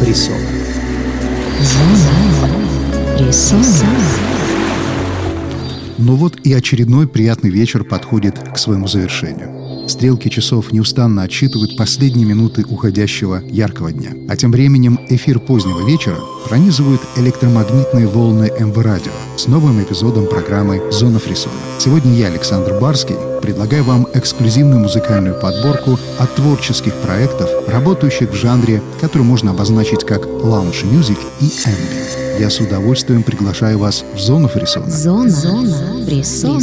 фрисона. Ну вот и очередной приятный вечер подходит к своему завершению. Стрелки часов неустанно отсчитывают последние минуты уходящего яркого дня. А тем временем эфир позднего вечера пронизывают электромагнитные волны МВ-радио с новым эпизодом программы «Зона фрисона». Сегодня я, Александр Барский, предлагаю вам эксклюзивную музыкальную подборку от творческих проектов, работающих в жанре, который можно обозначить как лаунж-мюзик и ambient. Я с удовольствием приглашаю вас в зону фрисона. Зона, Зона фрисона.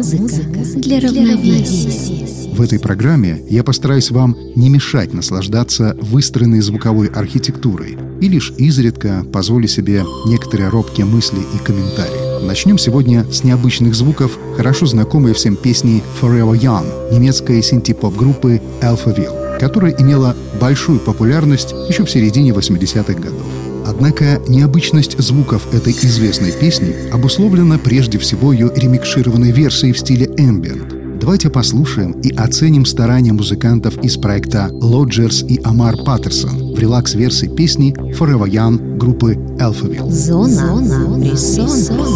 Музыка для равновесия. В этой программе я постараюсь вам не мешать наслаждаться выстроенной звуковой архитектурой и лишь изредка позволю себе некоторые робкие мысли и комментарии. Начнем сегодня с необычных звуков, хорошо знакомой всем песни Forever Young немецкой синти-поп-группы Alphaville, которая имела большую популярность еще в середине 80-х годов. Однако необычность звуков этой известной песни обусловлена прежде всего ее ремикшированной версией в стиле ambient. Давайте послушаем и оценим старания музыкантов из проекта Lodgers и Амар Паттерсон в релакс-версии песни Forever Young группы Alphaville. Зона, Зона фрисона.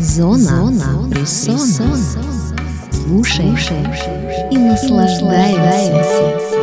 Зона, Зона фрисона. Слушай и наслаждайся.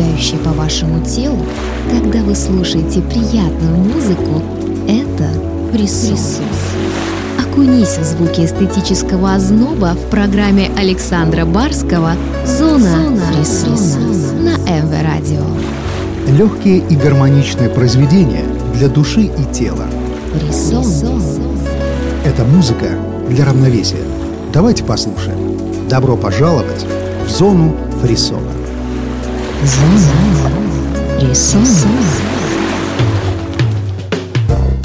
пробегающие по вашему телу, когда вы слушаете приятную музыку, это присутствие. Окунись в звуки эстетического озноба в программе Александра Барского «Зона, Зона рисуна» на эм МВ Радио. Легкие и гармоничные произведения для души и тела. Рисун. Это музыка для равновесия. Давайте послушаем. Добро пожаловать в «Зону фрисона». Зона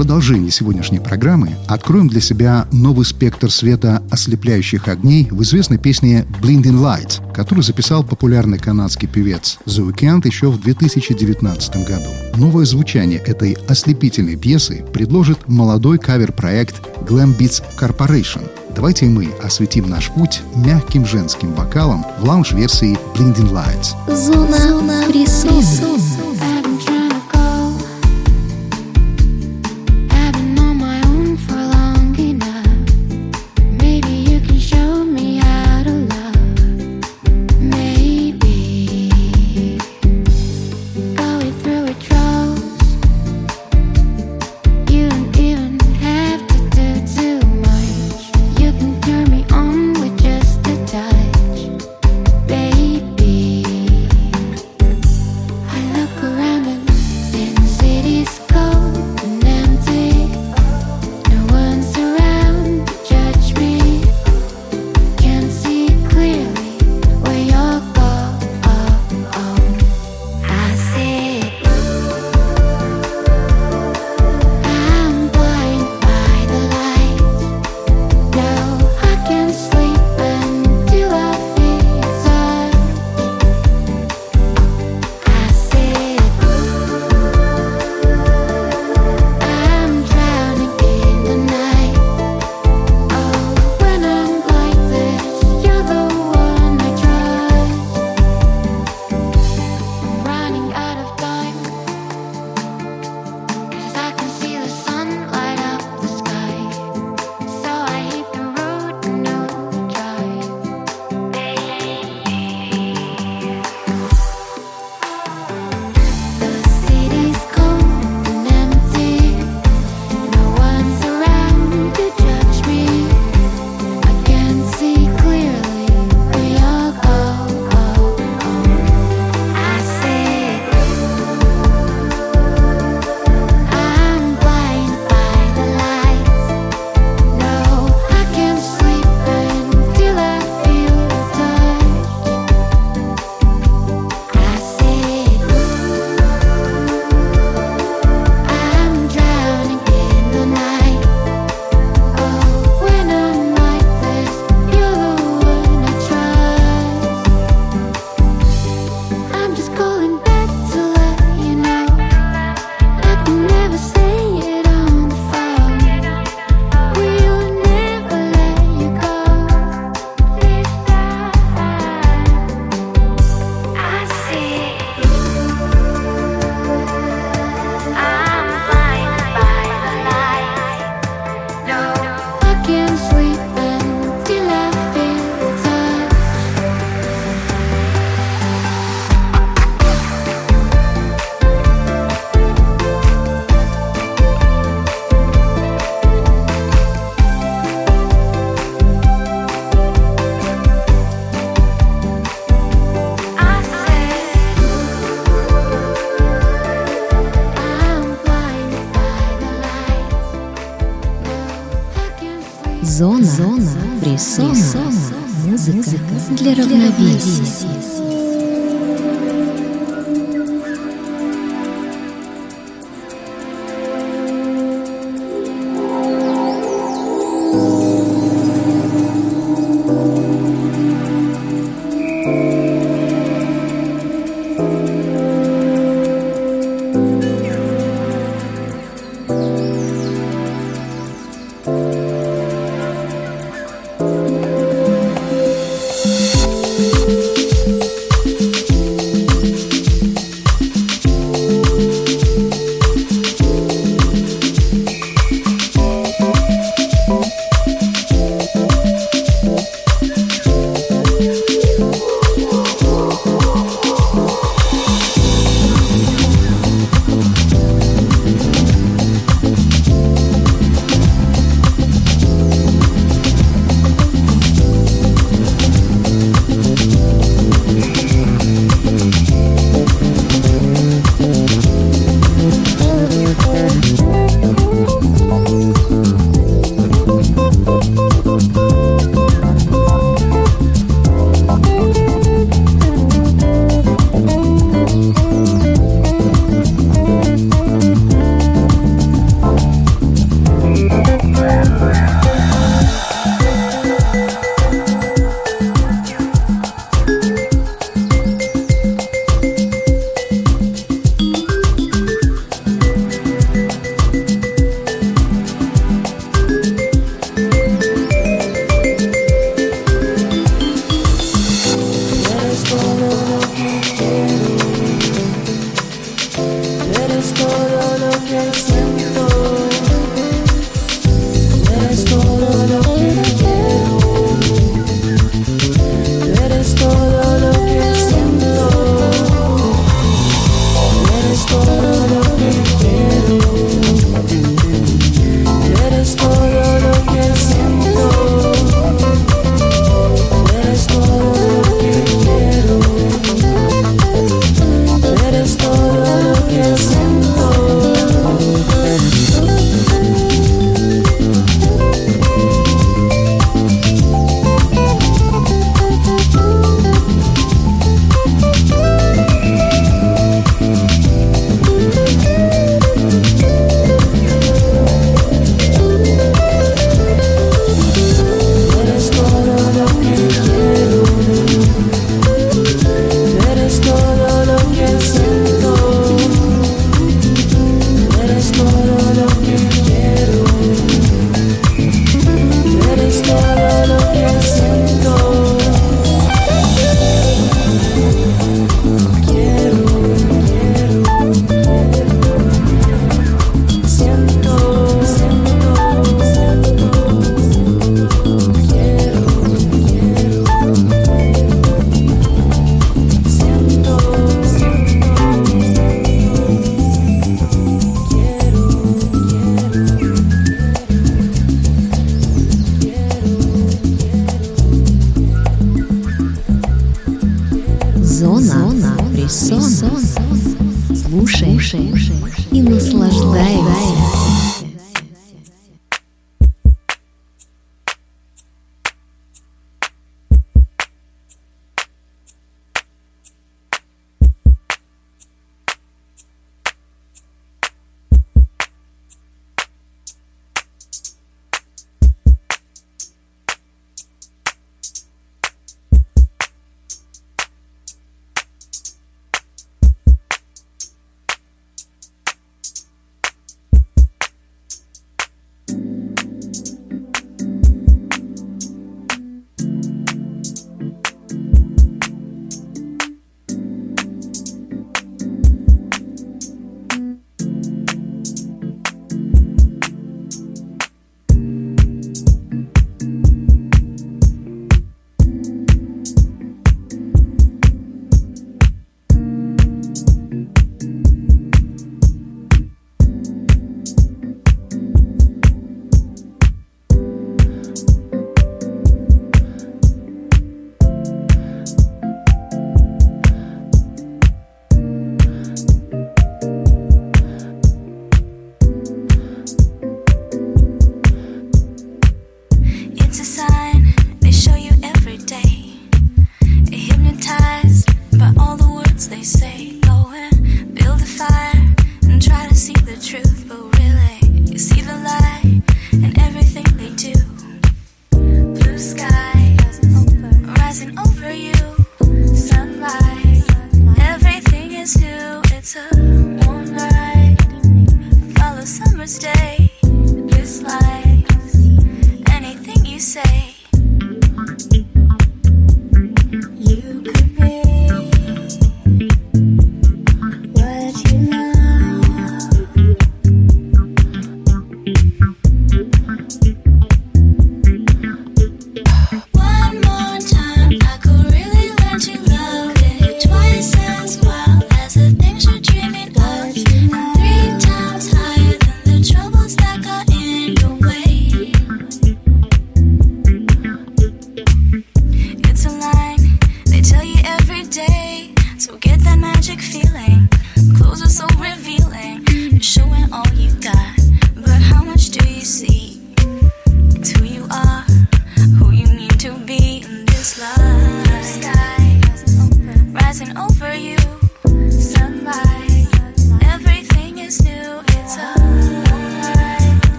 продолжении сегодняшней программы откроем для себя новый спектр света ослепляющих огней в известной песне «Blinding Lights», которую записал популярный канадский певец The Weeknd еще в 2019 году. Новое звучание этой ослепительной пьесы предложит молодой кавер-проект Glam Beats Corporation – Давайте мы осветим наш путь мягким женским вокалом в лаунж-версии Blinding Lights. Зона, Зона присутствия. Музыка для равновесия.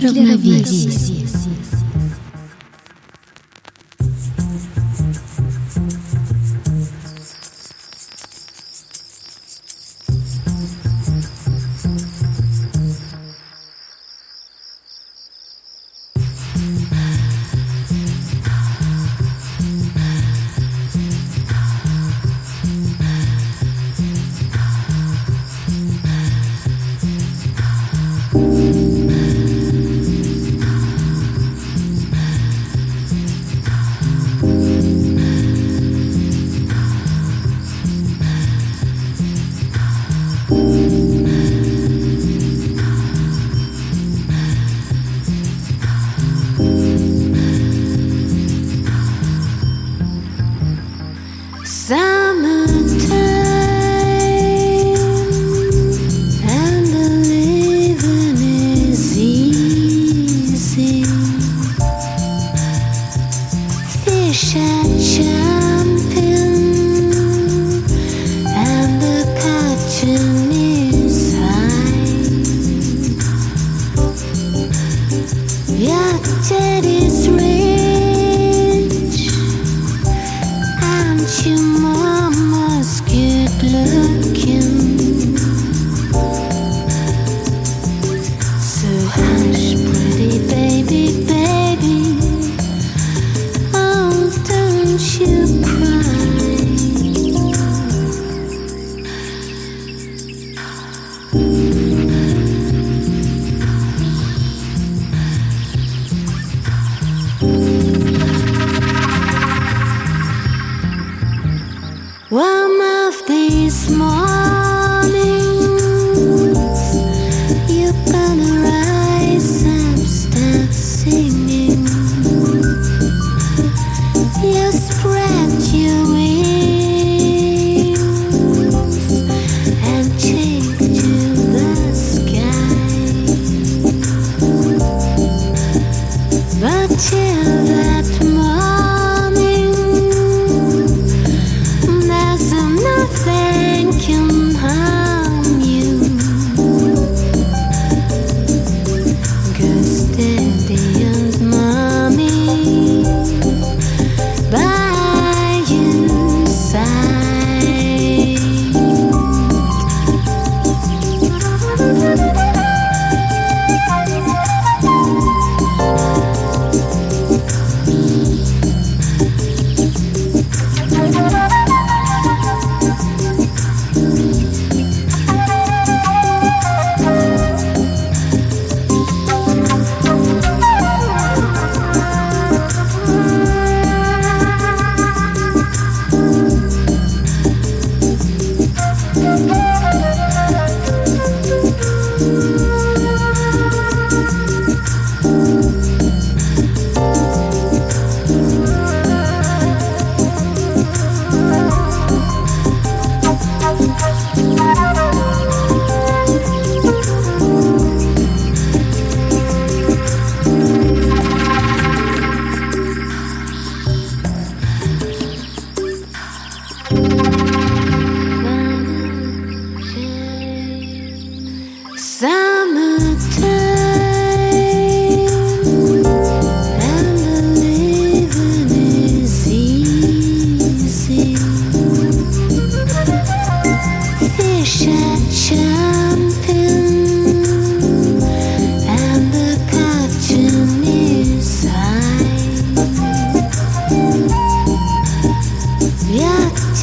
Для равновесия.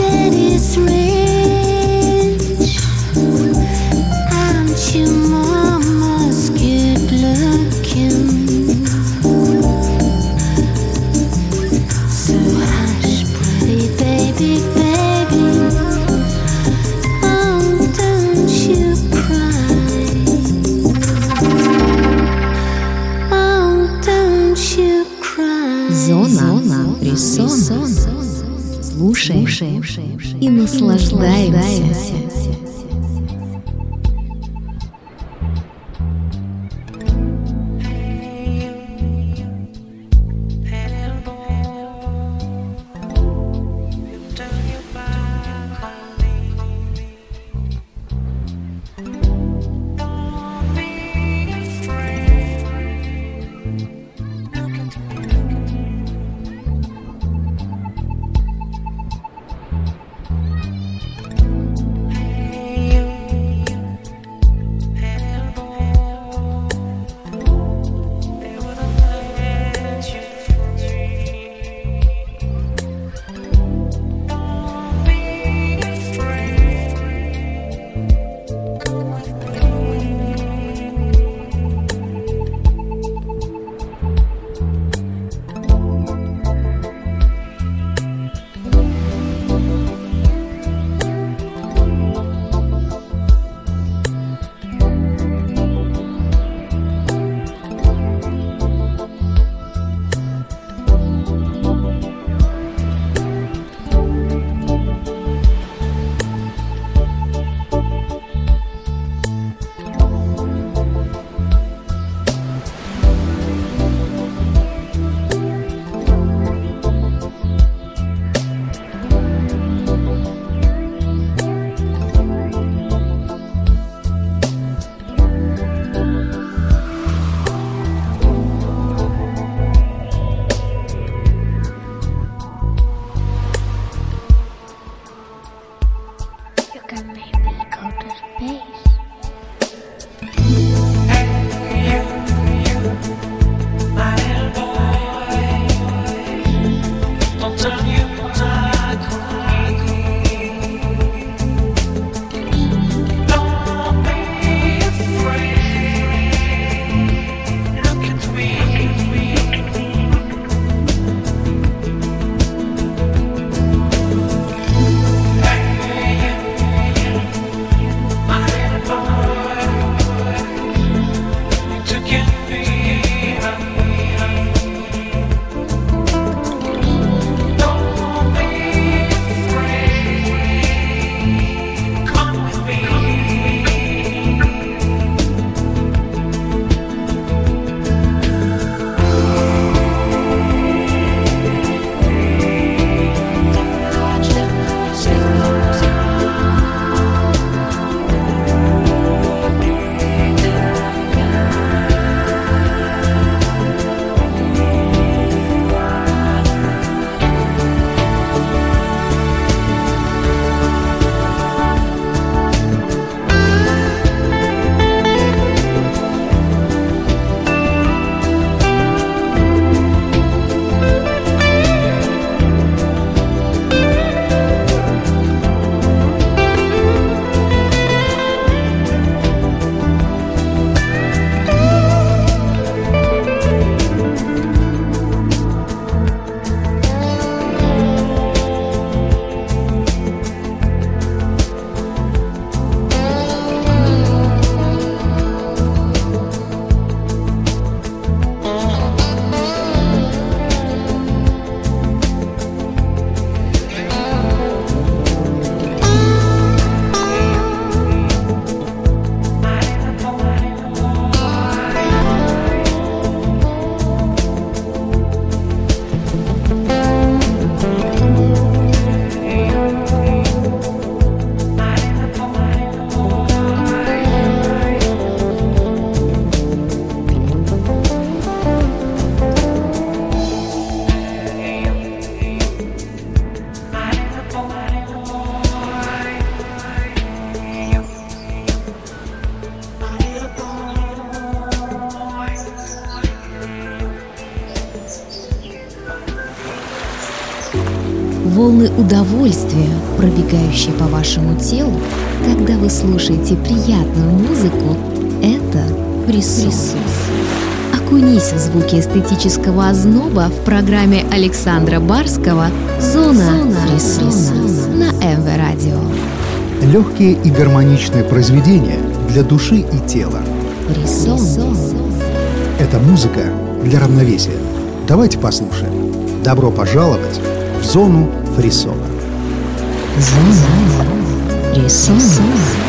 its. Волны удовольствия, пробегающие по вашему телу, когда вы слушаете приятную музыку, это присутствие. Окунись в звуки эстетического озноба в программе Александра Барского «Зона, присутствия» на МВ Радио. Легкие и гармоничные произведения для души и тела. Фрисон. Это музыка для равновесия. Давайте послушаем. Добро пожаловать в зону Frissola. Frissola.